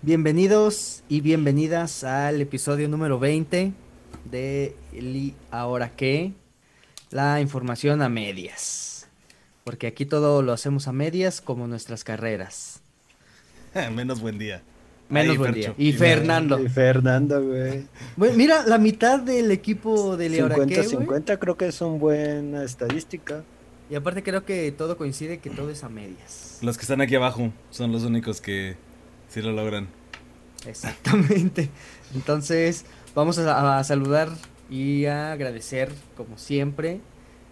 Bienvenidos y bienvenidas al episodio número 20 de el Ahora qué, la información a medias. Porque aquí todo lo hacemos a medias como nuestras carreras. Menos buen día. Menos Ahí, buen Fercho. día. Y Fernando. Y Fernando, güey. Bueno, mira, la mitad del equipo del Ahora qué, güey. 50-50 creo que es una buena estadística. Y aparte creo que todo coincide que todo es a medias. Los que están aquí abajo son los únicos que sí lo logran. Exactamente. Entonces, vamos a, a saludar y a agradecer, como siempre,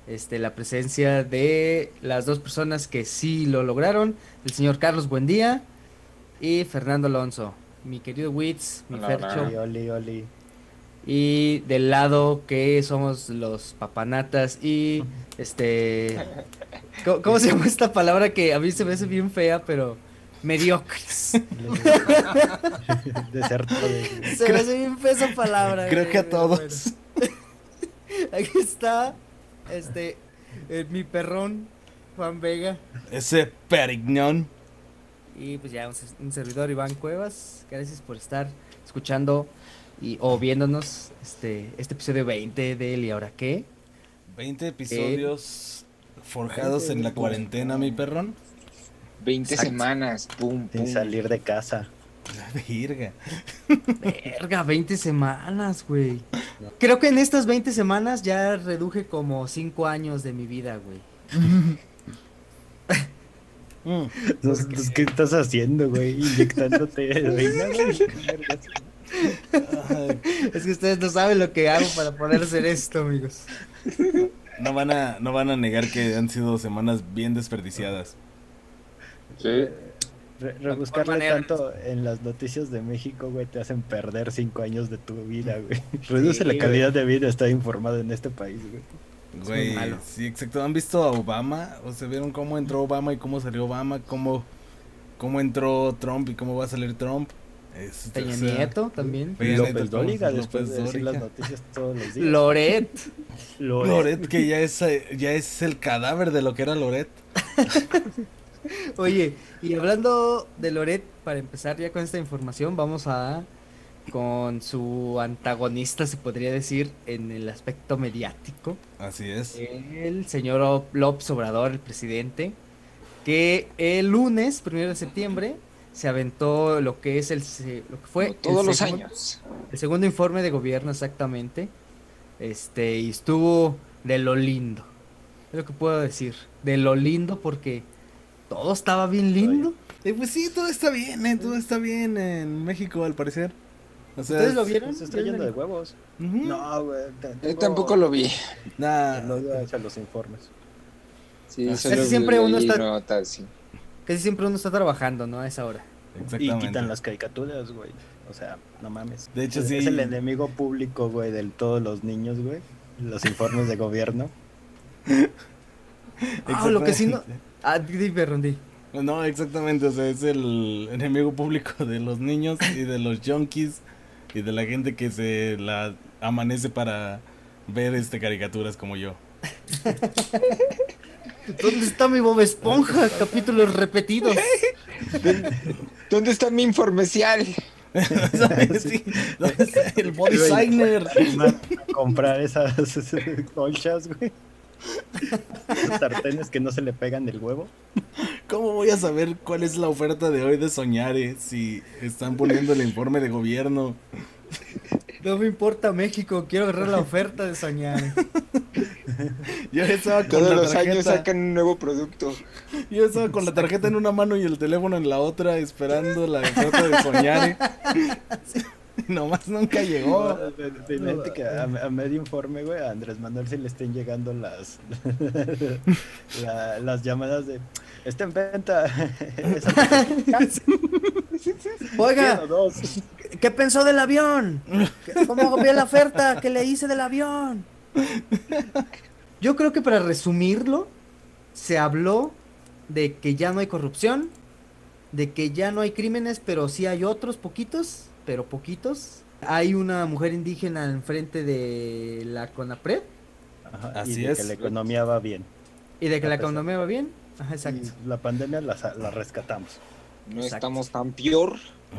este, la presencia de las dos personas que sí lo lograron. El señor Carlos Buendía y Fernando Alonso. Mi querido Witz, mi Hola, Fercho. Oli, oli, oli. Y del lado que somos los papanatas y este... ¿Cómo, cómo se llama esta palabra que a mí se me hace bien fea, pero mediocres? De... Se me hace bien esa palabra. Creo güey, que a todos. bueno. Aquí está, este, eh, mi perrón, Juan Vega. Ese Perignon. Y pues ya un, un servidor, Iván Cuevas. Gracias por estar escuchando y, o viéndonos este, este episodio 20 del ¿Y ahora qué? 20 episodios forjados en la cuarentena, mi perrón. 20 Exacto. semanas, pum, Sin pum. salir de casa. Virga. Verga, 20 semanas, güey. Creo que en estas 20 semanas ya reduje como 5 años de mi vida, güey. Mm. Pues, ¿Qué estás haciendo, güey? Inyectándote heroína, güey. Ay, Es que ustedes no saben lo que hago para poder hacer esto, amigos. No van, a, no van a negar que han sido semanas bien desperdiciadas. Sí. Re- rebuscarle tanto en las noticias de México, güey, te hacen perder cinco años de tu vida, güey. Reduce la güey. calidad de vida estar informado en este país, güey. muy Güey, malo. sí, exacto. ¿Han visto a Obama? ¿O se vieron cómo entró Obama y cómo salió Obama? ¿Cómo, cómo entró Trump y cómo va a salir Trump? Es- Peña o sea, Nieto también. Peña Nieto, López después de decir las noticias todos los días. Loret. Loret. Loret, que ya es, ya es el cadáver de lo que era Loret. Oye, y hablando de Loret, para empezar ya con esta información, vamos a con su antagonista, se podría decir, en el aspecto mediático, Así es. el señor López Obrador, el presidente, que el lunes, primero de septiembre, se aventó lo que es el se- lo que fue Como todos el los segundo- años. el segundo informe de gobierno exactamente. Este, y estuvo de lo lindo. Es lo que puedo decir. De lo lindo porque todo estaba bien lindo. Eh, pues sí, todo está bien, eh, todo está bien en México al parecer. O sea, ¿Ustedes lo vieron? Se está yendo de huevos. No, güey. Yo tampoco lo vi. Nah, el odio hacia los informes. Sí, Casi solo siempre uno está- notas, sí. Casi siempre uno está trabajando, ¿no? A esa hora. Y exactamente. quitan las caricaturas, güey. O sea, no mames. De hecho, es, sí. es el enemigo público, güey, de todos los niños, güey. Los informes de gobierno. Ah, lo que sí no. Ah, di, di, perrón, di. No, exactamente, o sea, es el enemigo público de los niños y de los junkies y de la gente que se la amanece para ver este caricaturas como yo. ¿Dónde está mi Bob Esponja? Capítulos repetidos. ¿Dónde está mi informecial? ¿dónde está el body signer. Comprar esas colchas, güey. Sartenes que no se le pegan del huevo. ¿Cómo voy a saber cuál es la oferta de hoy de Soñare si están poniendo el informe de gobierno? No me importa México, quiero agarrar la oferta de soñar. Yo estaba con Todos la los años sacan un nuevo producto. yo estaba con la tarjeta en una mano y el teléfono en la otra esperando la oferta de Soñare. Nomás nunca llegó. Que a, a medio informe, güey, a Andrés Manuel se le estén llegando las la- las llamadas de está en venta. Esa- Oiga. ¿qué pensó del avión? ¿Cómo vio la oferta que le hice del avión? Yo creo que para resumirlo, se habló de que ya no hay corrupción, de que ya no hay crímenes, pero sí hay otros poquitos, pero poquitos. Hay una mujer indígena enfrente de la CONAPRED Ajá, Así y de es. que la economía va bien. y de que la economía va bien. Ajá, exacto. Y la pandemia la, la rescatamos. No Exacto. estamos tan peor.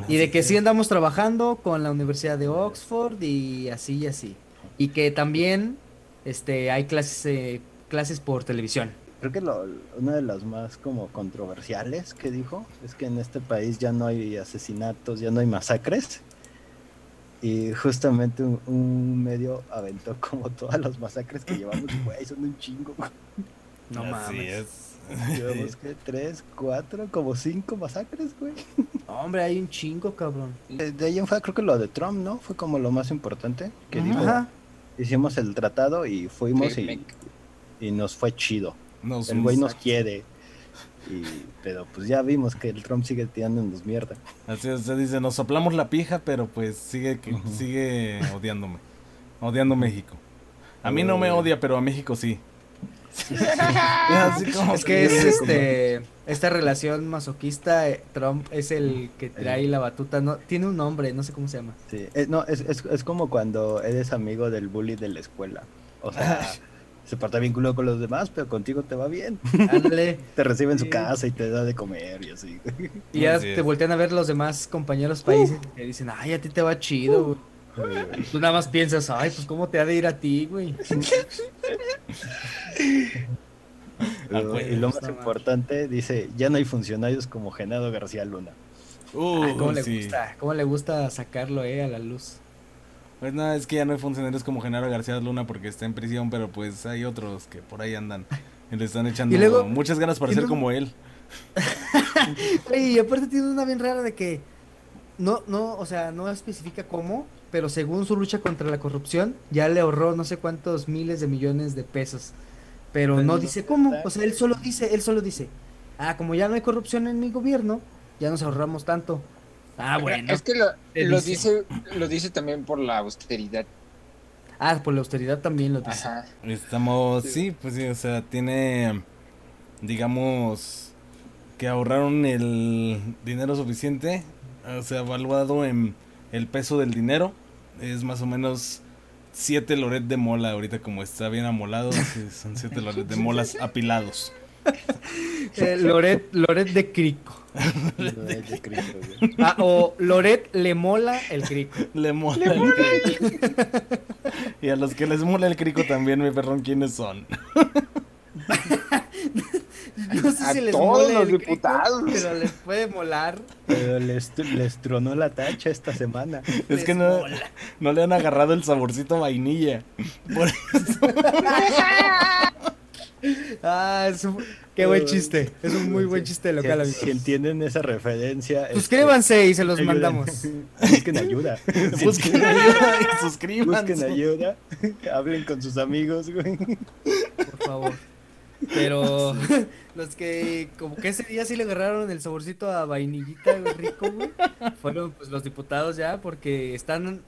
Y de que sí andamos trabajando con la Universidad de Oxford y así y así. Y que también este hay clases eh, clases por televisión. Creo que lo- una de las más como controversiales que dijo es que en este país ya no hay asesinatos, ya no hay masacres. Y justamente un, un medio aventó como todas las masacres que llevamos, güey, son un chingo. No Así mames. es. Llevamos que tres, cuatro, como cinco masacres, güey. Hombre, hay un chingo, cabrón. De, ahí en fuera creo que lo de Trump, ¿no? Fue como lo más importante. Que dijo, hicimos el tratado y fuimos y, y nos fue chido. Nos- El güey nos quiere. Y, pero pues ya vimos que el Trump sigue tirándonos mierda. Así es, se dice, nos soplamos la pija, pero pues sigue que- sigue odiándome. Odiando México. A mí no me odia, pero a México sí. Así como Es que es este esta relación masoquista, eh, Trump es el que trae la batuta, no tiene un nombre, no sé cómo se llama. Sí, es, no, es, es, es como cuando eres amigo del bully de la escuela. O sea, se porta bien culo con los demás, pero contigo te va bien. Ándale. Te recibe en su casa y te da de comer y así. Y ya Así te voltean a ver los demás compañeros países y te dicen, ay, a ti te va chido, güey. Y Tú nada más piensas, ay, pues cómo te ha de ir a ti, güey. Ah, güey, y lo más importante, dice, ya no hay funcionarios como Genaro García Luna. Uh, Ay, ¿Cómo le sí. gusta? ¿Cómo le gusta sacarlo, eh, a la luz? Pues nada, es que ya no hay funcionarios como Genaro García Luna porque está en prisión, pero pues hay otros que por ahí andan. Y le están echando luego- muchas ganas para ser como él. Y aparte tiene una bien rara de que no, no, o sea, no especifica cómo, pero según su lucha contra la corrupción, ya le ahorró no sé cuántos miles de millones de pesos. Pero no dice cómo, o sea, él solo dice, él solo dice, ah, como ya no hay corrupción en mi gobierno, ya nos ahorramos tanto. Ah, bueno. Es que lo, dice. dice, lo dice también por la austeridad. Ah, por la austeridad también lo dice. Ajá. Estamos, sí, pues sí, o sea, tiene, digamos, que ahorraron el dinero suficiente, o sea, evaluado en el peso del dinero, es más o menos 7 loret de mola, ahorita como está bien amolado, son 7 loret de molas apilados. Eh, Loret, Loret de Crico. De Cristo, güey. Ah, o Loret le mola el Crico. Le mola el crico. y a los que les mola el crico también, mi perrón, ¿quiénes son? No sé A si les todos los el crico, diputados. pero les puede molar. Pero les, les tronó la tacha esta semana. Es Les que no, mola. no le han agarrado el saborcito a vainilla. Por Ah, es un- qué buen chiste. Es un muy buen chiste local, si, amigos. si entienden esa referencia, este, Suscríbanse y se los ayuden. mandamos. Busquen ayuda. Busquen ayuda y suscríbanse. Busquen ayuda. Hablen con sus amigos, güey. Por favor. Pero los que como que ese día sí le agarraron el saborcito a vainillita rico, güey, fueron pues los diputados ya porque están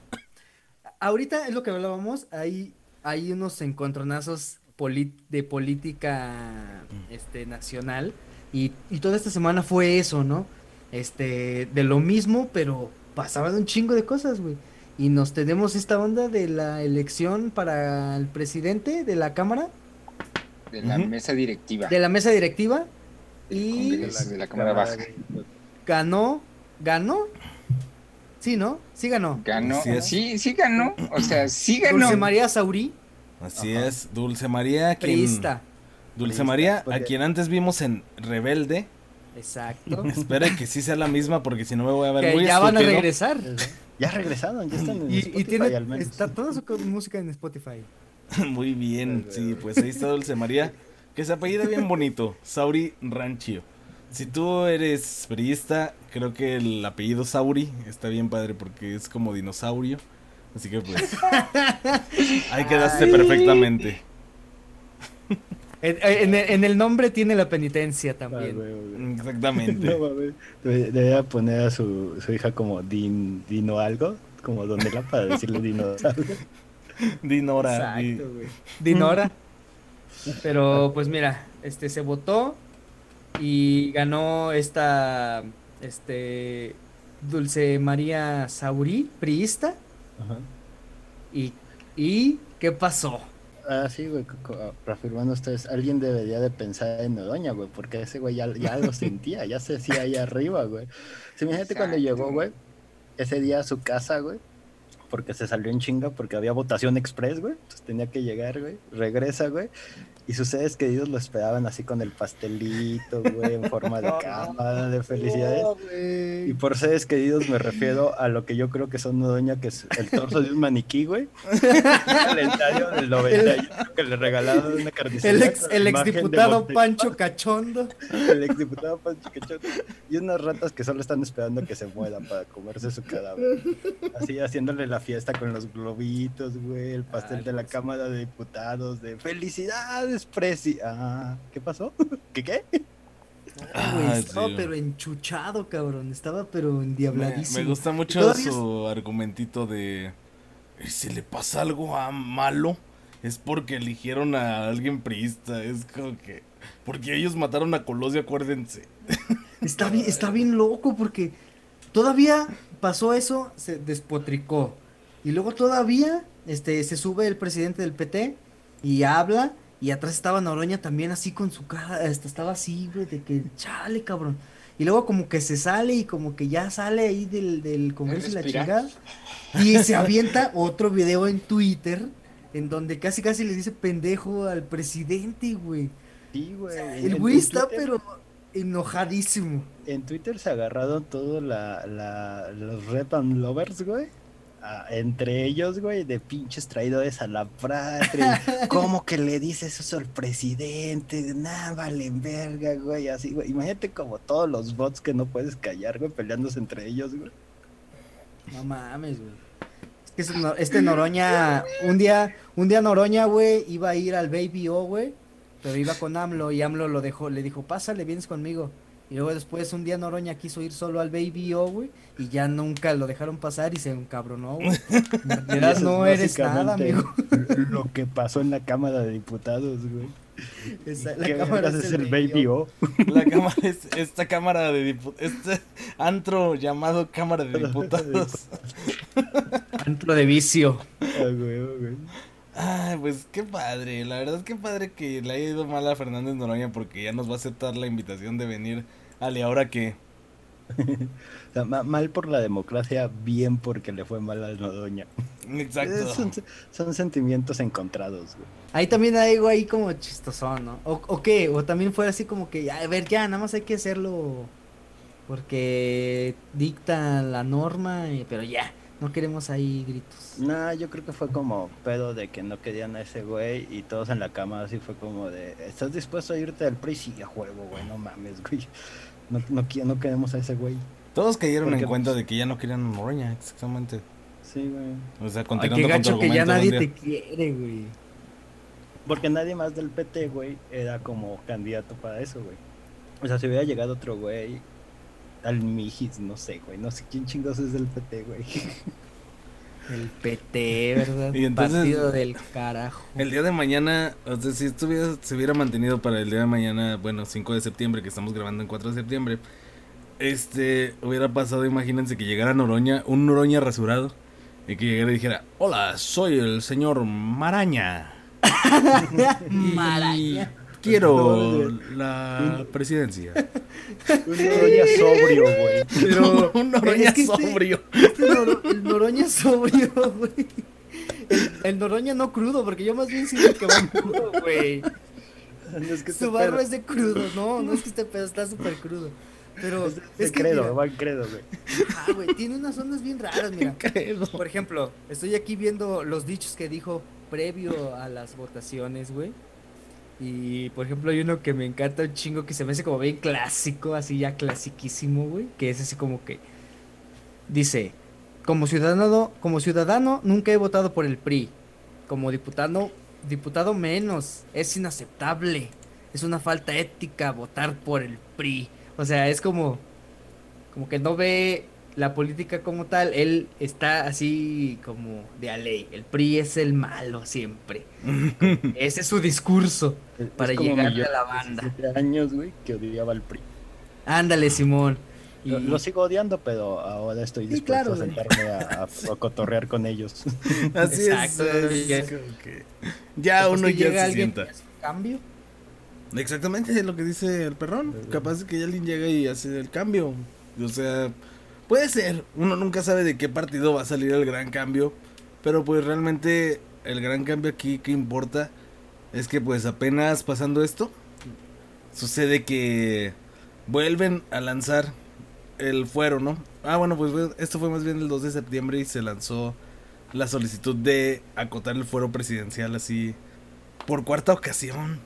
ahorita es lo que hablábamos, hay hay unos encontronazos de política este nacional y, y toda esta semana fue eso, ¿no? Este de lo mismo, pero pasaban un chingo de cosas, güey. Y nos tenemos esta onda de la elección para el presidente de la Cámara De la mesa directiva. de la mesa directiva y de la Cámara Baja. ganó, ganó, sí, ¿no? Sí ganó. Ganó. Sí, sí ganó. O sea, sí ganó. Dulce María Saurí, Así Ajá. es, Dulce María, quien, priista. Dulce Priista, María, a quien antes vimos en Rebelde. Exacto. Espere que sí sea la misma porque si no me voy a ver que muy ya van a regresar. Ya regresaron, ya están en Y, y Spotify tiene, al menos. está toda su música en Spotify. Muy bien, sí, pues ahí está Dulce María, que se apellida bien bonito, Sauri Ranchio. Si tú eres periodista, creo que el apellido Sauri está bien padre porque es como dinosaurio. Así que pues ahí quedaste perfectamente. En, en el, en el nombre tiene la penitencia Ah, también. güey. Exactamente. No Debería poner a su, su hija como Din, Dino algo, como Donela para decirle dinosaurio. Dinora. di- Exacto, güey. Dinora. Pero pues mira, este se votó y ganó esta este Dulce María Saurí, priista. Ajá. ¿Y, y qué pasó? Ah, sí, güey, reafirmando ustedes, alguien debería de pensar en Noroña, güey, porque ese güey ya, ya lo sentía, ya se hacía ahí arriba, güey. Sí, imagínate cuando llegó, güey, ese día a su casa, güey, porque se salió en chinga porque había votación express, güey, entonces tenía que llegar, güey, regresa, güey, y sus seres queridos lo esperaban así con el pastelito, güey, en forma de cama, de felicidades. No. Y por seres queridos me refiero a lo que yo creo que son Noroña, que es el torso de un maniquí, güey. El estadio del 91 que le regalaron una carnicería. El ex, el exdiputado Pancho Cachondo. El exdiputado Pancho Cachondo. Y unas ratas que solo están esperando que se mueran para comerse su cadáver. Así haciéndole la fiesta con los globitos, güey. El pastel Ay, de la. Cámara de Diputados. De felicidades, Presi. Ah, ¿qué pasó? ¿Qué qué? Ay, güey, Ah, estaba sí. pero enchuchado, cabrón. Estaba pero Me, endiabladísimo. me gusta mucho es- su argumentito de "Eh, si le pasa algo a malo es porque eligieron a alguien priista, es como que porque ellos mataron a Colosio, acuérdense. Está bien, está bien loco porque todavía pasó eso, se despotricó. Y luego todavía este, se sube el presidente del PT y habla. Y atrás estaba Noroña también así con su cara. este, estaba así, güey, de que chale, cabrón. Y luego como que se sale y como que ya sale ahí del, del Congreso y la chingada. Y se avienta otro video en Twitter en donde casi casi le dice pendejo al presidente, güey. Sí, güey. El güey está pero enojadísimo. En Twitter se agarraron todos la, la- los Red and Lovers, güey. Ah, entre ellos, güey, de pinches traidores a la patria. ¿Cómo que le dices eso al presidente? Nah, vale verga, güey. Así, güey. Imagínate como todos los bots que no puedes callar, güey, peleándose entre ellos, güey. No mames, güey. Es que este Noroña, un día, un día Noroña, güey, iba a ir al Baby O, güey, pero iba con AMLO y AMLO lo dejó, le dijo, pásale, vienes conmigo. Y luego después un día Noroña quiso ir solo al Baby O, güey, y ya nunca lo dejaron pasar y se encabronó, güey. En realidad no es eres nada, amigo. Lo que pasó en la Cámara de Diputados, güey. Esa- la ¿Qué cámara es es el Baby O? La cámara es esta cámara de diputados, este antro llamado Cámara de Diputados. Antro de vicio. Ah, güey, güey. Ay, pues qué padre, la verdad qué padre que le haya ido mal a Fernández Noroña porque ya nos va a aceptar la invitación de venir. Ale, ahora que O sea, ma- mal por la democracia, bien porque le fue mal al Nodoña. Exacto. Son, son sentimientos encontrados, güey. Ahí también hay algo ahí como chistosón, ¿no? O, o qué, o también fue así como que, a ver, ya, nada más hay que hacerlo porque dicta la norma, pero ya, no queremos ahí gritos. Nah, yo creo que fue como pedo de que no querían a ese güey y todos en la cama así fue como de, ¿estás dispuesto a irte al PRI? Sí, a juego, güey, no mames, güey. No, no, no queremos a ese güey. Todos cayeron en cuenta pues, de que ya no querían a Noroña, exactamente. Sí, güey. O sea, Ay, continuando qué con tu gacho que ya nadie te quiere, güey. Porque nadie más del PT, güey, era como candidato para eso, güey. O sea, si hubiera llegado otro güey, al Mijis, no sé, güey, no sé quién chingos es del PT, güey. El PT, ¿verdad? Y entonces- Partido del carajo. El día de mañana, o sea, si estuviera, se hubiera mantenido para el día de mañana, bueno, 5 de septiembre, que estamos grabando en 4 de septiembre, este, hubiera pasado, imagínense que llegara Noroña, un Noroña rasurado, y que llegara y dijera, hola, soy el señor Maraña. Maraña. Quiero la presidencia. Un Noroña sobrio, güey. Pero un Noroña es que este- sobrio. este Noro- el Noroña sobrio, güey. El, el Noroña no crudo, porque yo más bien siento que va crudo, güey. No es que Su barba pedo- es de crudo, no, no es que este pedo está súper crudo. Pero Es, es que, credo, mira, va en credo, güey. ah, güey, tiene unas ondas bien raras, mira. Credo. Por ejemplo, estoy aquí viendo los dichos que dijo previo a las votaciones, güey. Y por ejemplo, hay uno que me encanta un chingo que se me hace como bien clásico, así ya clasiquísimo, güey. Que es así como que dice: Como ciudadano, como ciudadano, nunca he votado por el PRI. Como diputado, diputado menos. Es inaceptable. Es una falta ética votar por el PRI. O sea, es como. Como que no ve la política como tal, él está así como de a ley. El PRI es el malo siempre. Ese es su discurso Es- para yo a la banda. 17 años, güey, que odiaba al PRI. Ándale, Simón. Y- Lo, lo sigo odiando, pero ahora estoy Sí, dispuesto claro, a sentarme a, a- a cotorrear con ellos. Así Exacto, es. ya- es que ya uno ya llega se alguien sienta. que hace un cambio. Exactamente es lo que dice el perrón. Capaz que alguien llega y hace el cambio. O sea, puede ser. Uno nunca sabe de qué partido va a salir el gran cambio. Pero pues realmente el gran cambio aquí que importa es que pues apenas pasando esto, sucede que vuelven a lanzar el fuero, ¿no? Ah, bueno, pues esto fue más bien el 2 de septiembre y se lanzó la solicitud de acotar el fuero presidencial así por cuarta ocasión.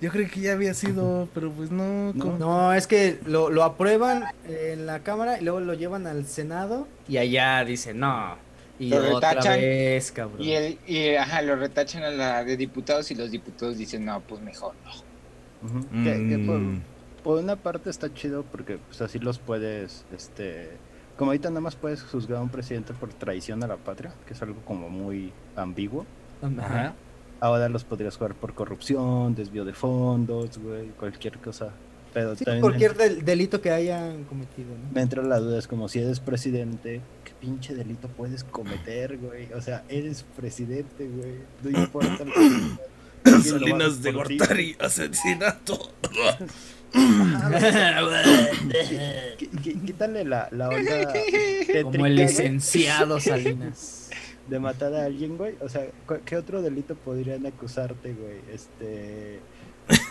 Yo creí que ya había sido, pero pues no. No. ¿cómo? No, es que lo, lo aprueban en la Cámara y luego lo llevan al Senado y allá dicen no. Y Lo otra retachan, vez, cabrón. Y, el, y ajá, lo retachan a la de diputados y los diputados dicen, no, pues mejor no. Ujú. Que- que por, Mm, por una parte está chido porque pues así los puedes, este, como ahorita nada más puedes juzgar a un presidente por traición a la patria, que es algo como muy ambiguo. Ajá. Ahora los podrías jugar por corrupción, desvío de fondos, güey, cualquier cosa. Pero Sí, también cualquier del- delito que hayan cometido, ¿no? me entra la duda, es como si eres presidente, ¿qué pinche delito puedes cometer, güey? O sea, eres presidente, güey, no importa lo que Salinas de. Gortari, asesinato. Qu- qu- Quítale la, la onda Como el licenciado Salinas. De matar a alguien, güey. O sea, ¿cu- ¿qué otro delito podrían acusarte, güey? Este.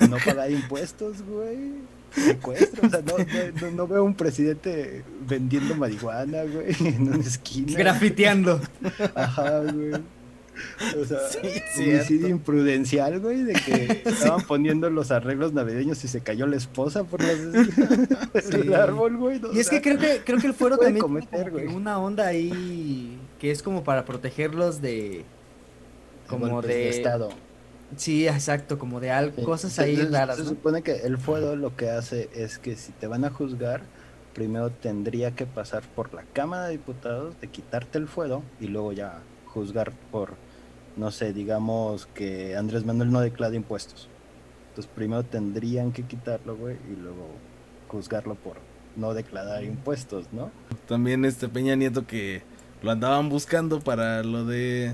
No pagar impuestos, güey. Secuestro. O sea, no, no, no- veo un presidente vendiendo marihuana, güey, en una esquina. Grafiteando. Ajá, güey. O sea, Sí, homicidio imprudencial, güey, de que estaban poniendo los arreglos navideños y se cayó la esposa por los Sí. el árbol, güey. Y es sea, que creo que creo que el fuero también cometer, güey. una onda ahí que es como para protegerlos de como golpes de, estado. sí, exacto, como de algo, Sí, cosas ahí se- raras, Se ¿no? supone que el fuero lo que hace es que si te van a juzgar, primero tendría que pasar por la Cámara de Diputados de quitarte el fuero y luego ya juzgar por, no sé, digamos que Andrés Manuel no declara impuestos. Entonces primero tendrían que quitarlo, güey, y luego juzgarlo por no declarar impuestos, ¿no? También este Peña Nieto que lo andaban buscando para lo de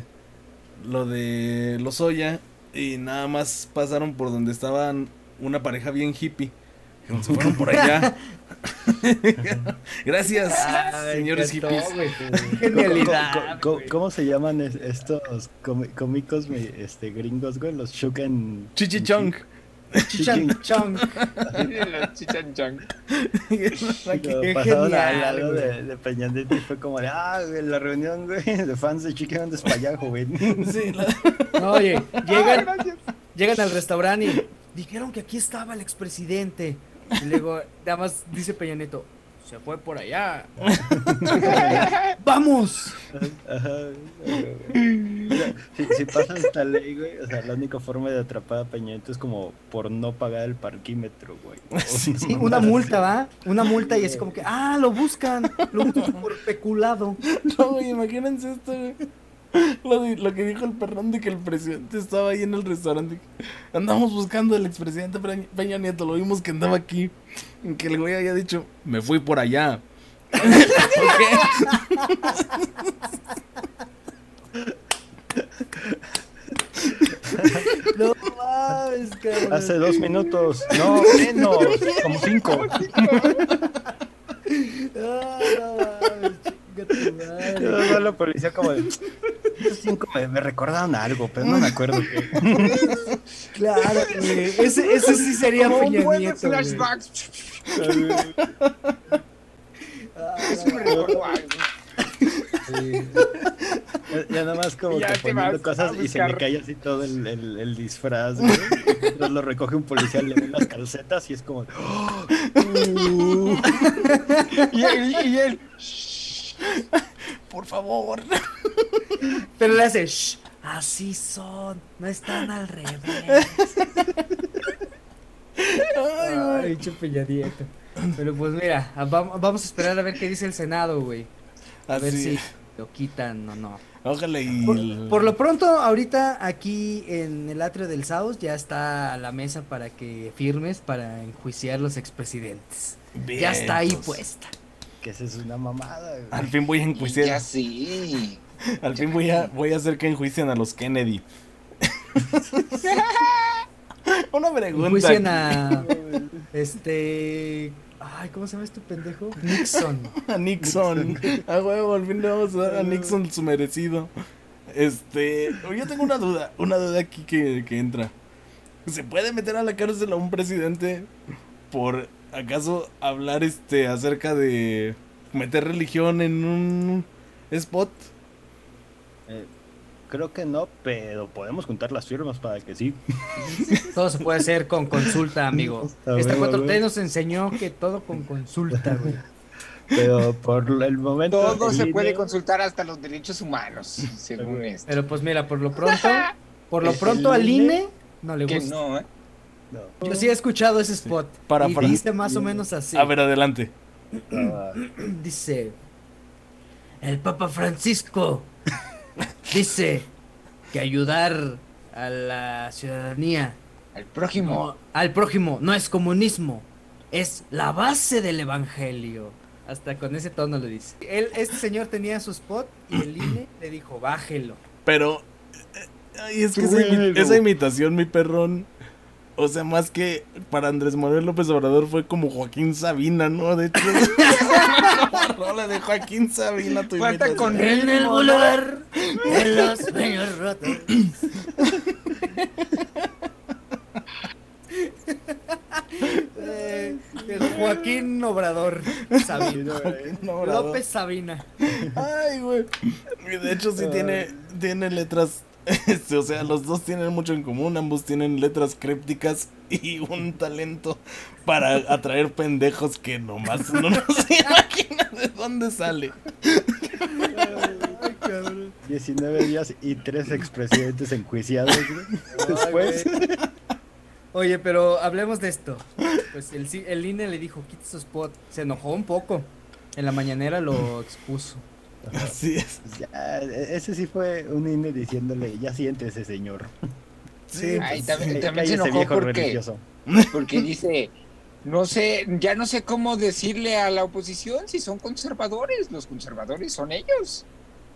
lo de Lozoya y nada más pasaron por donde estaban una pareja bien hippie. Se fueron por allá. Gracias, Ay, señores hippies. encantó, güey. ¿Cómo- Genialidad. cómo- cómo- güey. cómo se llaman es- estos cómicos mi- este, gringos, güey? Los Shuken... Chichichong. Chichan chong. Lo Qué pasaron al genial, lado güey. de, de y fue como de, ah, güey, la reunión, güey, de fans de Chicken andes para allá, joven. Sí, la- No, oye, Ah, llegan, gracias. llegan al restaurante y dijeron que aquí estaba el expresidente. Y luego, nada más dice Peña Nieto, se fue por allá. ¡Vamos! Ajá, sea, si, si pasa esta ley, güey, o sea, la única forma de atrapar a Peña Nieto es como por no pagar el parquímetro, güey. O Sí, Sí, una multa, ¿va? Una multa y así como que, ah, lo buscan, lo buscan por peculado. No, güey, imagínense esto, güey. Lo, que dijo el perrón de que el presidente estaba ahí en el restaurante. Andamos buscando al expresidente Peña- Peña Nieto, lo vimos que andaba aquí. Y que el güey había dicho, me fui por allá. ¿Por qué? No mames, cabrón. Hace dos minutos, no, menos, como cinco. Ah, no mames. Yo la policía como de, cinco me, me recordaron algo, pero no me acuerdo qué. Claro, güey. Ese, ese sí sería Como un Peña buen de Nieto, flashbacks. Ah, Sí me recordó algo. Sí. Ya, ya nada más como Ya que poniendo cosas y se buscar. cae así todo el, el, el disfraz, güey. Entonces lo recoge un policía, le ve las calcetas y es como, ¡oh! Uh. Y él, y él, Por favor. Pero le hace, "Shh, así son, no están al revés. Ay. Pero pues mira, vamos a esperar a ver qué dice el Senado, güey. A ver si lo quitan o no. Ojalá y. Por, por lo pronto, ahorita aquí en el atrio del Saus ya está la mesa para que firmes para enjuiciar los expresidentes. Ya está ahí puesta. Que esa es una mamada, güey. Al fin voy a Ya enjuiciar. sí. Al fin voy a, voy a hacer que enjuicien a los Kennedy. Una pregunta. Enjuician a. Este. Ay, ¿cómo se llama este pendejo? Nixon. A Nixon. A huevo, al fin le vamos a dar a Nixon su merecido. Este. Yo tengo una duda. Una duda aquí que, que entra. ¿Se puede meter a la cárcel a un presidente por acaso hablar este acerca de meter religión en un spot? Eh, creo que no, pero podemos juntar las firmas para que sí. Todo se puede hacer con consulta, amigo. Esta ver, a 4T ver. nos enseñó que todo con consulta, güey. Pero por el momento. Todo se puede consultar hasta los derechos humanos, según esto. Pero pues mira, por lo pronto, por lo pronto al INE no le Que gusta. no, ¿eh? No. Yo sí he escuchado ese spot. Para- y para- dice más o menos así. A ver, adelante. Dice, el Papa Francisco dice que ayudar a la ciudadanía, Al prójimo. no- al prójimo, no es comunismo, es la base del evangelio. Hasta con ese tono lo dice. Él, este señor tenía su spot y el INE le dijo, bájelo. Pero. eh, Ay, es que esa, imi- Luego. esa imitación, mi perrón. O sea, más que para Andrés Manuel López Obrador fue como Joaquín Sabina, ¿no? De hecho, la rola de Joaquín Sabina, tu Falta con- En el bular de los sueños rotos. Eh, el Joaquín Obrador Sabina. Joaquín Obrador. López Sabina. Ay, güey. De hecho sí tiene, tiene letras, este, o sea, los dos tienen mucho en común, ambos tienen letras crípticas y un talento para atraer pendejos que nomás uno no se imagina de dónde sale. 19 días y tres expresidentes enjuiciados, güey. Después. Oye, pero hablemos de esto. Pues el, el INE le dijo, quita su spot. Se enojó un poco. En la mañanera lo expuso. Así es. Ya, e- ese sí fue un INE diciéndole, ya siéntese, señor. Sí, Ay, pues, también, también se enojó viejo porque, religioso. porque dice, no sé, ya no sé cómo decirle a la oposición si son conservadores. Los conservadores son ellos.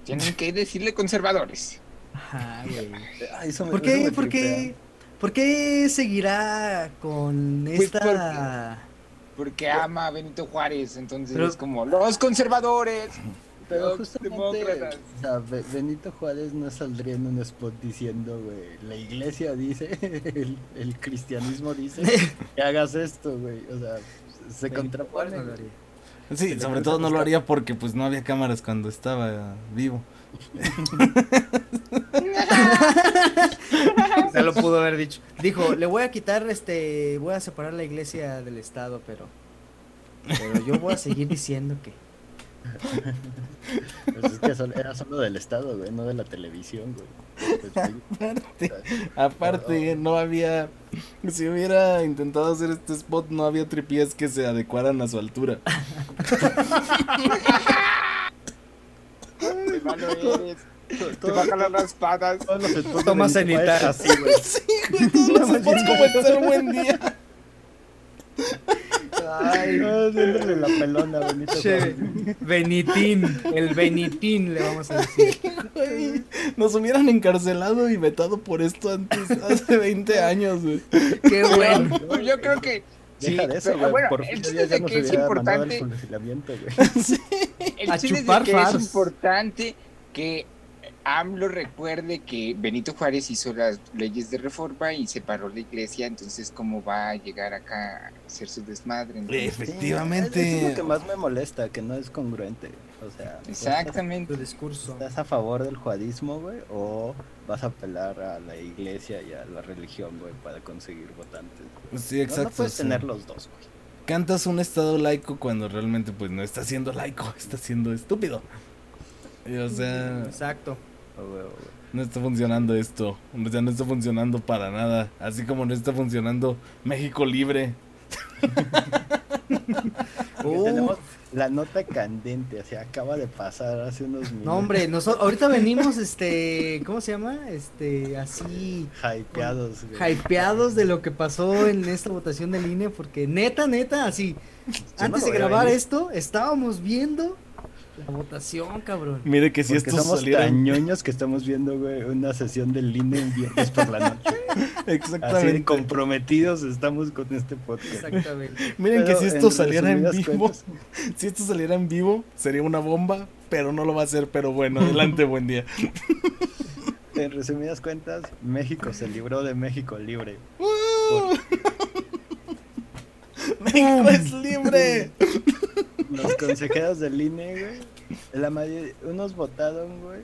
Tienen que decirle conservadores. Ajá, güey. Ay, eso me- ¿Por eso qué, me por qué, por qué seguirá con Pues esta... Porque ama a Benito Juárez. Entonces Pero- es como, los conservadores. Pero justamente, o sea, Benito Juárez no saldría en un spot diciendo, güey, la iglesia dice, el, el cristianismo dice que hagas esto, güey. O sea, se contrapone. No. Sí, sobre todo no lo haría porque pues no había cámaras cuando estaba vivo. Se lo pudo haber dicho. Dijo, le voy a quitar, este, voy a separar la iglesia del Estado, pero... Pero yo voy a seguir diciendo que... Pues es que era solo del Estado, güey, no de la televisión, güey. Pues, Aparte, aparte, no había. Si hubiera intentado hacer este spot, no había tripiés que se adecuaran a su altura. Eres. Te va a jalar las patas. todos los spots así, güey. Sí, güey, todos los spots como el ser buen día. Ay, haciéndole la pelona Benito che. Benitín, el Benitín le vamos a decir. Güey, Nos hubieran encarcelado y vetado por esto antes, hace 20 años, güey. Qué bueno. Yo creo que. Deja sí, de eso, pero güey. bueno, Por el chiste de que es importante. fusilamiento, güey. El A chiste es de chupar que es importante que AMLO recuerde que Benito Juárez hizo las leyes de reforma y separó la iglesia, entonces cómo va a llegar acá a hacer su desmadre. Entonces, Sí, Efectivamente. eso es lo que más me molesta, que no es congruente. O sea, ¿tú Exactamente. Tu discurso. ¿Estás a favor del juadismo, güey? ¿O vas a apelar a la iglesia y a la religión, güey, para conseguir votantes? Sí, No, exacto. no puedes sí. tener los dos, güey. Cantas un estado laico cuando realmente pues no está siendo laico, está siendo estúpido. Y, o sea, Exacto. No está funcionando esto. O sea, no está funcionando para nada. Así como no está funcionando México libre. Uh, tenemos, la nota candente, o sea, acaba de pasar hace unos minutos. No, hombre, nosotros ahorita venimos, este, ¿cómo se llama? Este, así, Hypeados, güey. hypeados de lo que pasó en esta votación del INE, porque neta, neta, así, antes de grabar esto, estábamos viendo la votación, cabrón. Mire que si Porque estos somos salieran. tan ñoños que estamos viendo, güey, una sesión del INE en viernes por la noche. Así Exactamente. comprometidos estamos con este podcast. Exactamente. Miren que si esto en saliera en vivo, cuentas, si esto saliera en vivo, sería una bomba, pero no lo va a hacer. Pero bueno, adelante, buen día. En resumidas cuentas, México se libró de México libre. México es libre. Los consejeros del INE, güey, la mayoría, unos votaron, güey,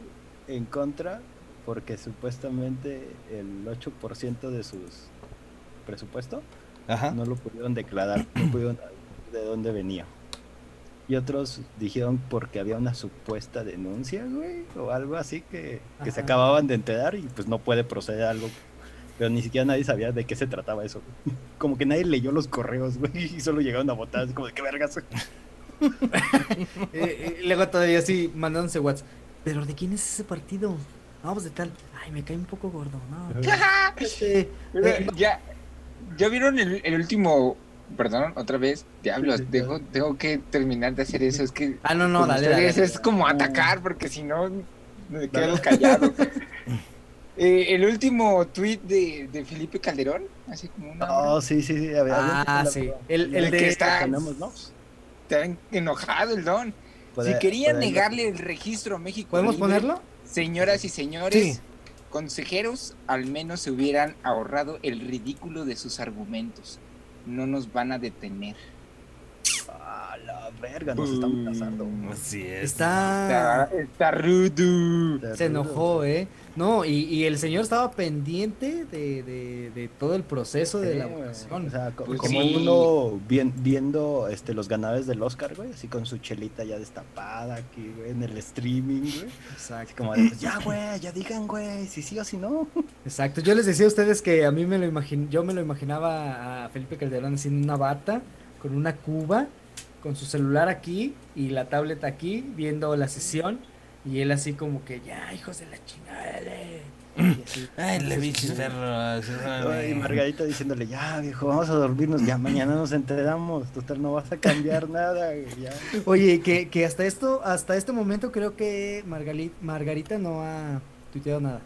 en contra porque supuestamente el 8% de sus presupuesto Ajá. no lo pudieron declarar, no pudieron de dónde venía. Y otros dijeron porque había una supuesta denuncia, güey, o algo así que, que se acababan de enterar y pues no puede proceder algo. Pero ni siquiera nadie sabía de qué se trataba eso. güey. Como que nadie leyó los correos, güey, y solo llegaron a votar, así como de qué vergas. Eh, eh, luego todavía así, mandándose WhatsApp. ¿Pero de quién es ese partido? Vamos de tal. Ay, me cae un poco gordo, ¿no? Este, Pero eh, ya, ¿ya vieron el, el último? Perdón, otra vez. Diablos, tengo, tengo que terminar de hacer eso. Es que Ah, no, no, dale, dale. es como atacar, porque si no, me quedo callado. Eh, el último tweet de, de Felipe Calderón, así como una Oh, sí, sí, sí. A ver, Ah, sí. El, el El que de. está- Tenemos, ¿no? Tan enojado el don. Puede- si querían negarle el registro a México, ¿Podemos Libre, ponerlo? señoras y señores, Sí. consejeros, al menos se hubieran ahorrado el ridículo de sus argumentos. No nos van a detener. Ah, la verga, nos están pasando. Así es. Está. Está, está rudo. Se enojó, ¿eh? No, y, y el señor estaba pendiente de, de, de todo el proceso de la Sí, votación. O sea, co- Pues como sí. uno bien- viendo este, los ganadores del Oscar, güey, así con su chelita ya destapada aquí, güey, en el streaming, güey. Así Exacto. como de, pues, ya, güey, ya digan, güey, si sí o si no. Exacto. Yo les decía a ustedes que a mí me lo imagin yo me lo imaginaba a Felipe Calderón haciendo una bata, con una cuba, con su celular aquí y la tablet aquí, viendo la sesión. Y él así como que, ya, hijos de la chingada. dale". Y así. Ay, le bichis perros. Y Margarita diciéndole, ya, viejo, vamos a dormirnos, ya mañana nos enteramos, total, no vas a cambiar nada, güey, ya. Oye, que, que hasta esto, hasta este momento creo que Margali- Margarita no ha tuiteado nada.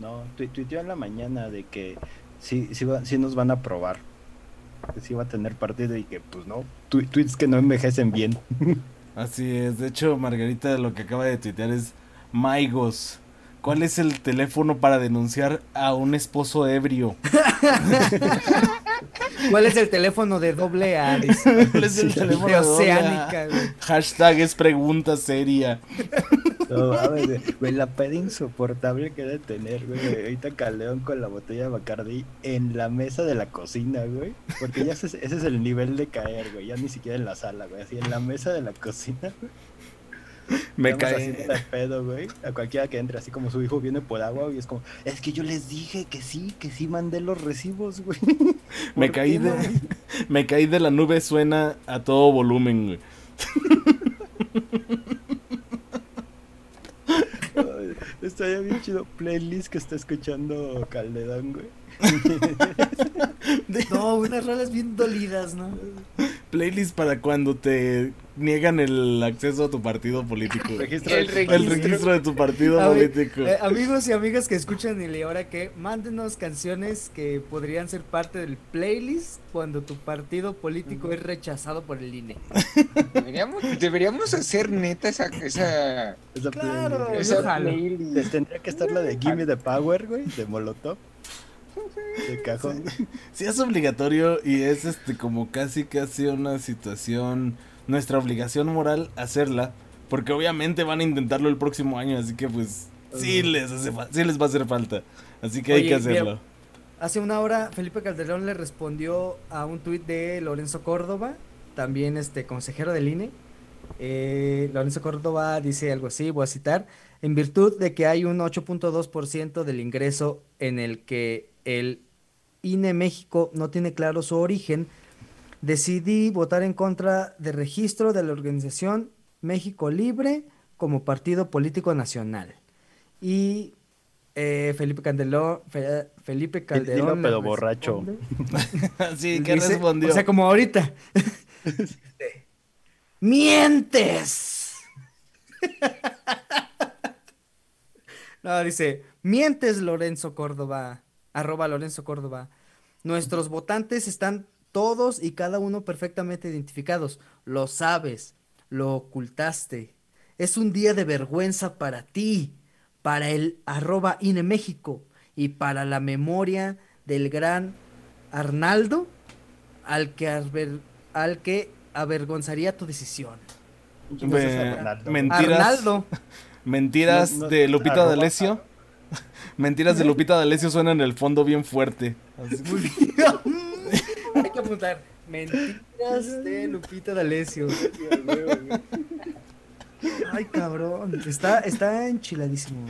No, tu- tuiteó en la mañana de que sí, sí, va- sí nos van a aprobar, que sí va a tener partido y que, pues no, tu- tweets que no envejecen bien. Así es. De hecho, Margarita lo que acaba de tuitear es Maigos. ¿Cuál es el teléfono para denunciar a un esposo ebrio? ¿Cuál es el teléfono de doble A? ¿Cuál es el teléfono De? Oceánica. Hashtag es pregunta seria. No mames, güey. la peda insoportable que debe tener, güey. Ahorita Caldeón con la botella de Bacardi en la mesa de la cocina, güey. Porque ya ese, ese es el nivel de caer, güey. Ya ni siquiera en la sala, güey. Así en la mesa de la cocina, güey. Me cae. de pedo, güey. A cualquiera que entre, así como su hijo viene por agua, y es como, es que yo les dije que sí, que sí mandé los recibos, güey. Me ¿Por caí de. no? Me caí de la nube suena a todo volumen, güey. Ay, Estaría bien chido. Playlist que está escuchando Calderón, güey. No, unas rolas bien dolidas, ¿no? Playlist para cuando te niegan el acceso a tu partido político. güey. Registro El de- registro. El registro de tu partido A político. Eh, amigos y amigas que escuchan y ahora que mándenos canciones que podrían ser parte del playlist cuando tu partido político es rechazado por el INE. Deberíamos, deberíamos hacer neta esa, esa, Esa Claro, playlist. esa playlist. Te- Tendría que estar la de Gimme the Power, güey, de Molotov. De cajón. Sí es obligatorio y es este como casi casi una situación, nuestra obligación moral hacerla, porque obviamente van a intentarlo el próximo año, así que pues sí les hace sí les va a hacer falta. Así que hay que hacerlo. mira, Hace una hora Felipe Calderón le respondió a un tuit de Lorenzo Córdoba, también este consejero del INE. Eh, Lorenzo Córdoba dice algo así, voy a citar, en virtud de que hay un 8.2% del ingreso en el que el INE México no tiene claro su origen, decidí votar en contra del registro de la organización México Libre como partido político nacional. Y eh, Felipe Candelón, Fe- Felipe Dilo, Calderón. le pero borracho. sí, ¿qué dice- respondió? O sea, como ahorita. ¡Mientes! no, dice, mientes Lorenzo Córdoba, arroba Lorenzo Córdoba. Nuestros votantes están todos y cada uno perfectamente identificados. Lo sabes, lo ocultaste. Es un día de vergüenza para ti, para el arroba INE México y para la memoria del gran Arnaldo al que, al que avergonzaría tu decisión. Mentiras. Arnaldo. Mentiras No, no, de Lupita arroba- D'Alessio. Mentiras de Lupita D'Alessio suenan en el fondo bien fuerte. Así-. Hay que apuntar. Mentiras de Lupita D'Alessio. Ay, cabrón. Está, está enchiladísimo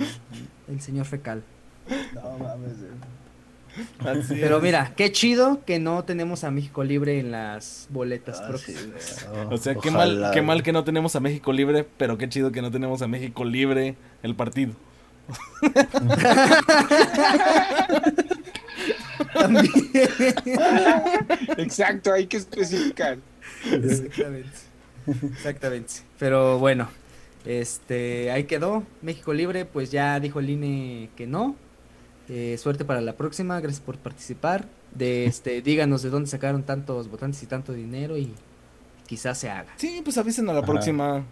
el señor fecal. No mames. eh. así Pero es. mira, qué chido que no tenemos a México Libre en las boletas Ah, sí, próximas. O sea, qué mal, qué mal que no tenemos a México libre, pero qué chido que no tenemos a México libre el partido. También. Exacto, hay que especificar. Exactamente. Exactamente. Pero bueno, este, ahí quedó. México Libre, pues ya dijo el INE que no. Eh, suerte para la próxima, gracias por participar. De este, díganos de dónde sacaron tantos votantes y tanto dinero y quizás se haga. Sí, pues avisen a la Ajá. próxima.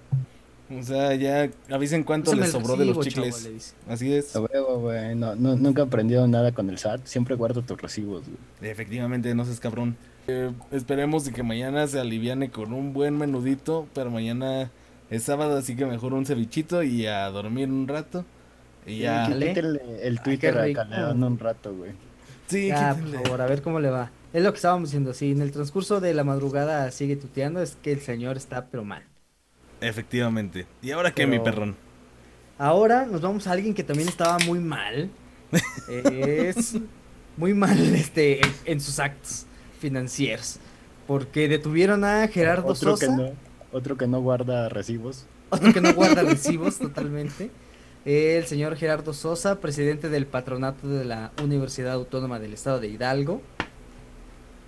O sea, ya avisen cuánto Pásame les el sobró de los chavo, chicles. Así es. A huevo, güey. No, no- nunca he aprendido nada con el SAT. Siempre guardo tus recibos, güey. Efectivamente, no seas cabrón. Eh, esperemos de que mañana se aliviane con un buen menudito, pero mañana es sábado, así que mejor un cevichito y a dormir un rato. Y ya. Dale. Quítale el qué Twitter a rico. Calderón un rato, güey. Sí, Ya, por quítenle. favor, a ver cómo le va. Es lo que estábamos diciendo. Si en el transcurso de la madrugada sigue tuteando, es que el señor está pero mal. Efectivamente. ¿Y ahora qué, mi perrón? Ahora nos vamos a alguien que también estaba muy mal. Es muy mal este en, en sus actos financieros. Porque detuvieron a Gerardo otro Sosa, que no, otro que no guarda recibos. otro que no guarda recibos totalmente. El señor Gerardo Sosa, presidente del patronato de la Universidad Autónoma del Estado de Hidalgo.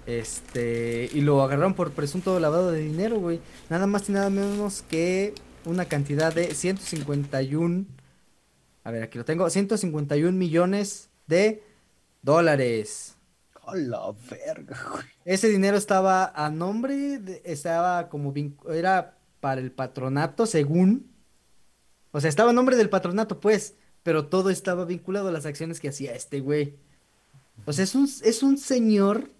Este, y lo agarraron por presunto lavado de dinero, güey. Nada más y nada menos que una cantidad de 151. A ver, aquí lo tengo. 151 millones de dólares. A la verga, güey. Ese dinero estaba a nombre, de- estaba como, era para el patronato, según. O sea, estaba a nombre del patronato, pues, pero todo estaba vinculado a las acciones que hacía este güey. O sea, es un, es un señor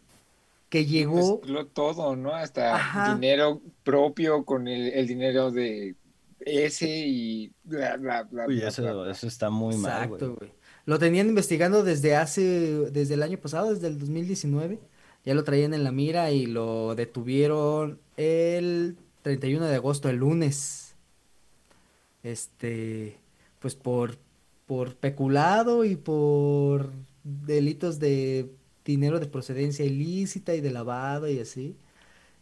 que llegó. Mezcló todo, ¿no? Hasta Ajá. dinero propio con el, el dinero de ese y bla, bla, bla, Uy, bla, eso, bla, bla. eso está muy mal, Exacto, güey. güey. Lo tenían investigando desde hace, desde el año pasado, desde el 2019. Ya lo traían en la mira y lo detuvieron el 31 de agosto, el lunes. Este, pues por, por peculado y por delitos de dinero de procedencia ilícita y de lavado y así.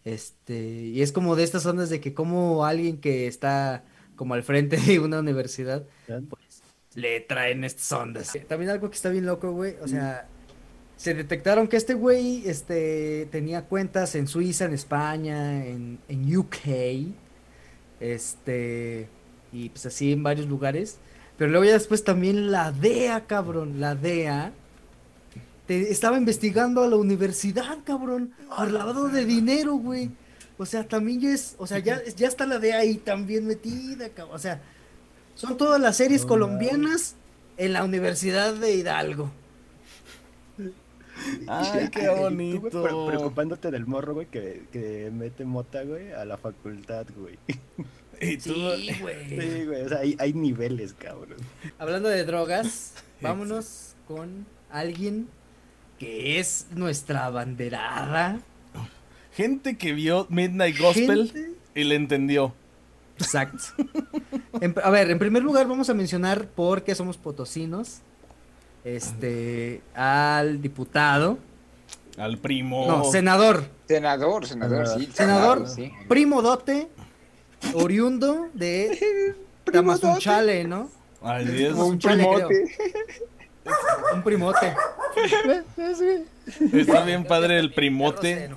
Este, y es como de estas ondas de que como alguien que está como al frente de una universidad pues le traen estas ondas. También algo que está bien loco, güey, o sea, se detectaron que este güey, este, tenía cuentas en Suiza, en España, en, en UK, este, y pues así en varios lugares, pero luego ya después también la DEA, cabrón, la DEA, te- estaba investigando a la universidad, cabrón, por lavado de dinero, güey. O sea, también ya es, o sea, ya, ya está la DEA ahí también metida, cabrón. O sea, son todas las series colombianas en la Universidad de Hidalgo. Ay, qué tú, güey, bonito. pre- preocupándote del morro, güey, que, que mete mota, güey, a la facultad, güey. Y tú- Sí, güey. Sí, güey, o sea, hay, hay niveles, cabrón. Hablando de drogas, vámonos con alguien que es nuestra banderada. Gente que vio Midnight Gospel Gente- y le entendió. Exacto. En- a ver, en primer lugar vamos a mencionar por qué somos potosinos. Este, al diputado Al primo. No, senador. Senador, senador, sí. Senador, sí. primo dote, oriundo de Tamazunchale, ¿no? Así es. Un primote. Un primote. Está bien padre el primote.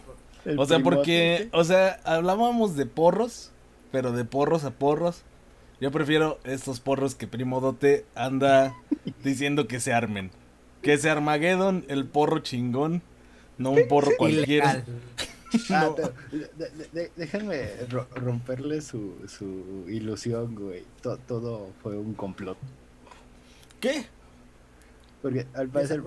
El O sea, porque, o sea, hablábamos de porros, pero de porros a porros. Yo prefiero estos porros que Primo Dote anda diciendo que se armen. Que se Armageddon, el porro chingón, no un porro cualquiera. Ah, No. pero, de- de- de- déjenme ro- romperle su, su ilusión, güey. To- todo fue un complot. ¿Qué? Porque al parecer.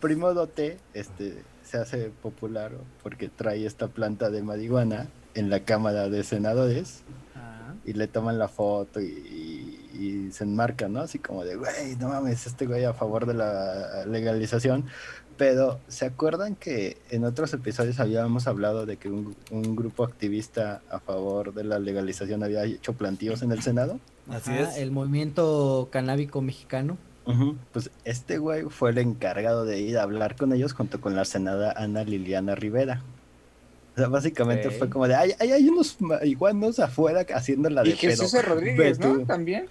Primo Dote este, se hace popular porque trae esta planta de marihuana en la Cámara de Senadores Ah, y le toman la foto y, y- y se enmarcan, ¿no? Así como de, güey, no mames, este güey a favor de la legalización. Pero, ¿se acuerdan que en otros episodios habíamos hablado de que un, un grupo activista a favor de la legalización había hecho plantíos en el Senado? Así ajá, es. El movimiento canábico mexicano. Pues este güey fue el encargado de ir a hablar con ellos junto con la senada Ana Liliana Rivera. O sea, básicamente fue como de, hay, hay, hay unos marihuanos afuera haciéndola de Y Jesús. Rodríguez, ¿no? tú". También.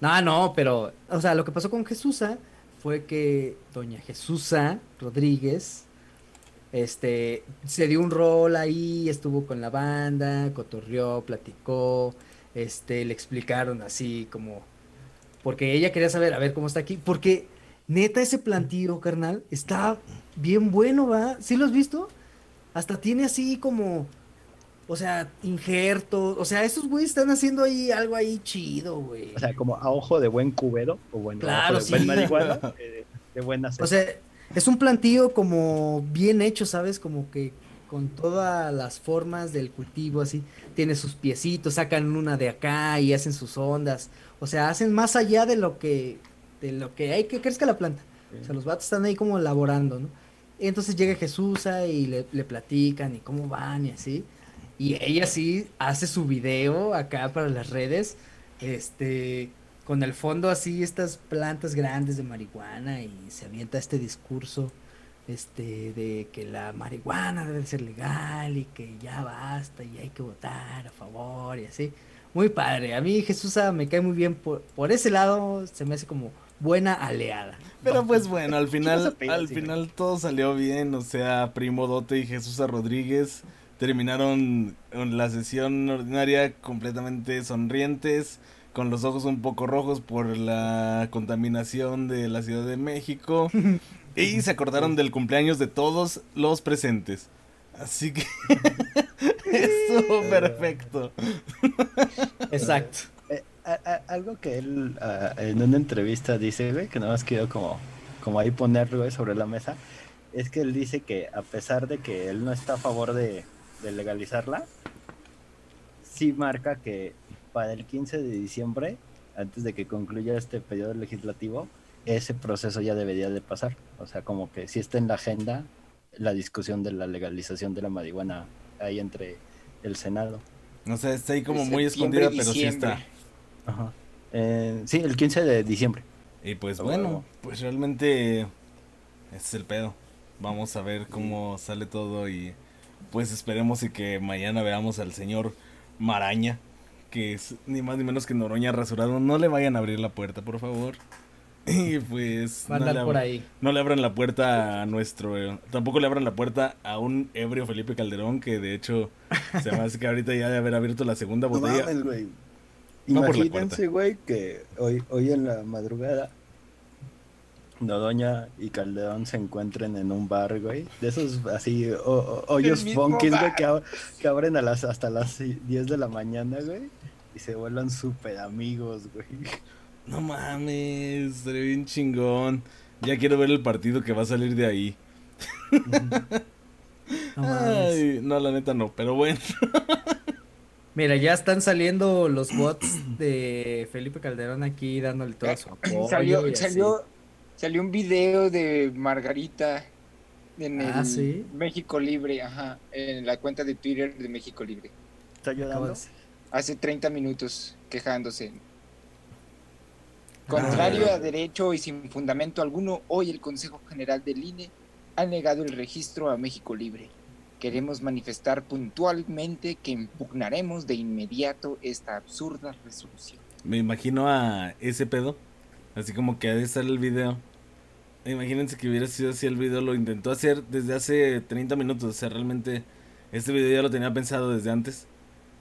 No, no, pero, o sea, lo que pasó con Jesusa fue que doña Jesusa Rodríguez, este, se dio un rol ahí, estuvo con la banda, cotorreó, platicó, este, le explicaron así como, porque ella quería saber, a ver cómo está aquí, porque neta ese plantío, carnal, está bien bueno, ¿va? ¿Sí lo has visto? Hasta tiene así como, o sea, injertos, o sea, esos güeyes están haciendo ahí algo ahí chido, güey. O sea, como a ojo de buen cubero, o bueno, Claro, de buen sí. marihuana, eh, de buena O sea, es un plantío como bien hecho, ¿sabes? Como que con todas las formas del cultivo, así. Tiene sus piecitos, sacan una de acá y hacen sus ondas. O sea, hacen más allá de lo que, de lo que hay que crezca la planta. O sea, los vatos están ahí como elaborando, ¿no? Entonces llega Jesús y le, le platican y cómo van y así. Y ella sí hace su video acá para las redes, este, con el fondo así, estas plantas grandes de marihuana y se avienta este discurso, este, de que la marihuana debe ser legal y que ya basta y hay que votar a favor y así. Muy padre. A mí Jesús me cae muy bien por, por ese lado, se me hace como buena aleada. Pero pues bueno, al final, al sí, final todo salió bien, o sea, Primo Dote y Jesús Rodríguez terminaron la sesión ordinaria completamente sonrientes, con los ojos un poco rojos por la contaminación de la Ciudad de México, y se acordaron del cumpleaños de todos los presentes. Así que estuvo perfecto. Exacto. Eh, a- a- algo que él ah, en una entrevista dice, güey, que nada más quiero como, como ahí ponerlo güey, sobre la mesa, es que él dice que a pesar de que él no está a favor de, de legalizarla, sí marca que para el 15 de diciembre, antes de que concluya este periodo legislativo, ese proceso ya debería de pasar. O sea, como que sí está en la agenda la discusión de la legalización de la marihuana ahí entre el Senado. O sea, está ahí como muy escondida, pero sí está. Ajá. Eh, sí, el 15 de diciembre. Y pues bueno, pues realmente ese es el pedo. Vamos a ver cómo sale todo y pues esperemos y que mañana veamos al señor Maraña, que es ni más ni menos que Noroña rasurado. No le vayan a abrir la puerta, por favor. Y pues Va a no le, por abran- ahí. no le abran la puerta a nuestro, eh, tampoco le abran la puerta a un ebrio Felipe Calderón, que de hecho se me hace que ahorita ya de haber abierto la segunda No botella. mames, güey. Imagínense, güey, que hoy, hoy en la madrugada Nodoña y Calderón se encuentren en un bar, güey. De esos así, o- o- hoyos funkies, güey, que, ab- que abren a las, hasta las 10 de la mañana, güey. Y se vuelvan súper amigos, güey. No mames, estaría bien chingón. Ya quiero ver el partido que va a salir de ahí. No mames. Ay, no, la neta no, pero bueno. Mira, ya están saliendo los bots de Felipe Calderón aquí dándole todo su apoyo. salió, salió, salió un video de Margarita en Ah, el ¿sí? México Libre, ajá, en la cuenta de Twitter de México Libre. ¿Está llorando? Hace 30 minutos quejándose. Contrario Ah. a derecho y sin fundamento alguno, hoy el Consejo General del INE ha negado el registro a México Libre. Queremos manifestar puntualmente que impugnaremos de inmediato esta absurda resolución. Me imagino a ese pedo. Así como que ha de estar el video. Imagínense que hubiera sido así el video. Lo intentó hacer desde hace 30 minutos. O sea, realmente este video ya lo tenía pensado desde antes.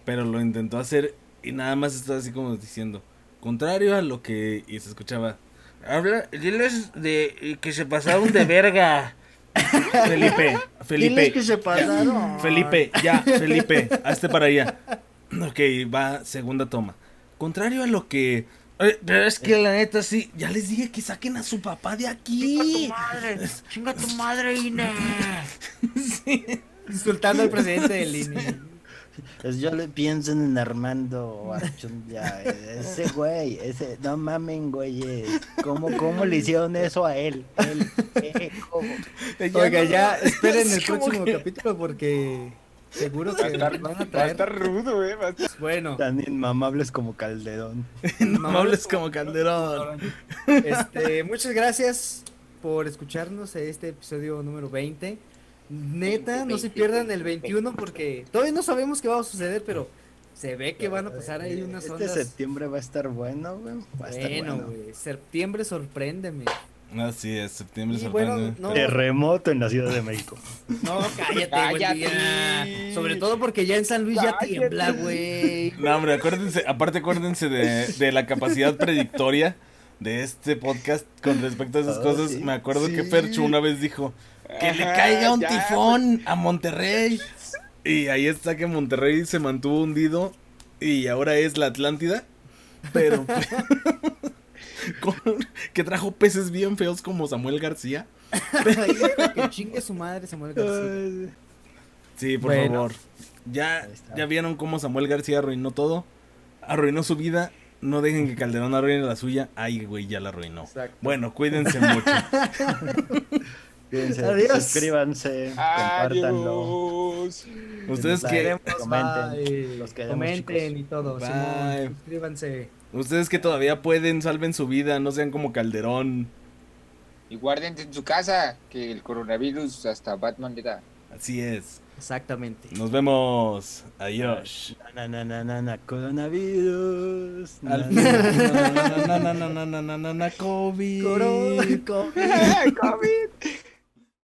Pero lo intentó hacer y nada más estaba así como diciendo. Contrario a lo que... Y se escuchaba. Habla, diles de que se pasaron de verga. Felipe, Felipe. Diles que se pasaron. Felipe, ya, Felipe, hazte para allá. Ok, va, segunda toma. Contrario a lo que. eh, pero es que la neta sí, ya les dije que saquen a su papá de aquí. madre, chinga tu madre, INE. Sí. Insultando al presidente del INE. Pues yo le pienso en Armando Archundia, ese güey, ese, no mamen, güeyes, ¿cómo, cómo le hicieron eso a él? él eh, ¿cómo? Oiga, ya esperen el próximo que- capítulo porque seguro Va a que estar, van a va a traer. estar rudo, eh. va a estar- Bueno, Tan inmamables como Calderón. Hables como Calderón. este, muchas gracias por escucharnos en este episodio número 20. Neta, no se pierdan el 21 porque todavía no sabemos qué va a suceder, pero se ve que van a pasar ahí unas Este ondas. septiembre va a estar bueno, güey. Va a estar Bueno, bueno. güey, septiembre sorpréndeme. Así es, septiembre bueno, sorprende. no, Terremoto en la Ciudad de México. no, cállate, güey, Cállate. Sobre todo porque ya en San Luis ya tiembla, güey. No, hombre, acuérdense, aparte acuérdense de, de la capacidad predictoria de este podcast con respecto a esas Ah, cosas. sí, Me acuerdo que sí. Fercho una vez dijo que le caiga un ya, tifón a Monterrey. Y ahí está que Monterrey se mantuvo hundido y ahora es la Atlántida. Pero con- que trajo peces bien feos como Samuel García. que chingue su madre Samuel García. Sí, por Bueno. favor. Ya, ya vieron cómo Samuel García arruinó todo. Arruinó su vida. No dejen que Calderón arruine la suya. Ay, güey, ya la arruinó. Exacto. Bueno, cuídense mucho. Cuídense, Adiós. suscríbanse, compártanlo. Adiós. Ustedes Nos que, haremos. Comenten, Comenten, los queremos, comenten chicos. y todo. Bye. Simón, suscríbanse. ustedes que todavía pueden, salven su vida, no sean como Calderón. Y guarden en su casa que el coronavirus hasta Batman le da. Así es. Exactamente. Nos vemos. Adiós. Na, na, na, na, na, coronavirus. Na, Al na, fin. na, na, na, Na, na, na, na, na, na, na, na, COVID. Coro- COVID.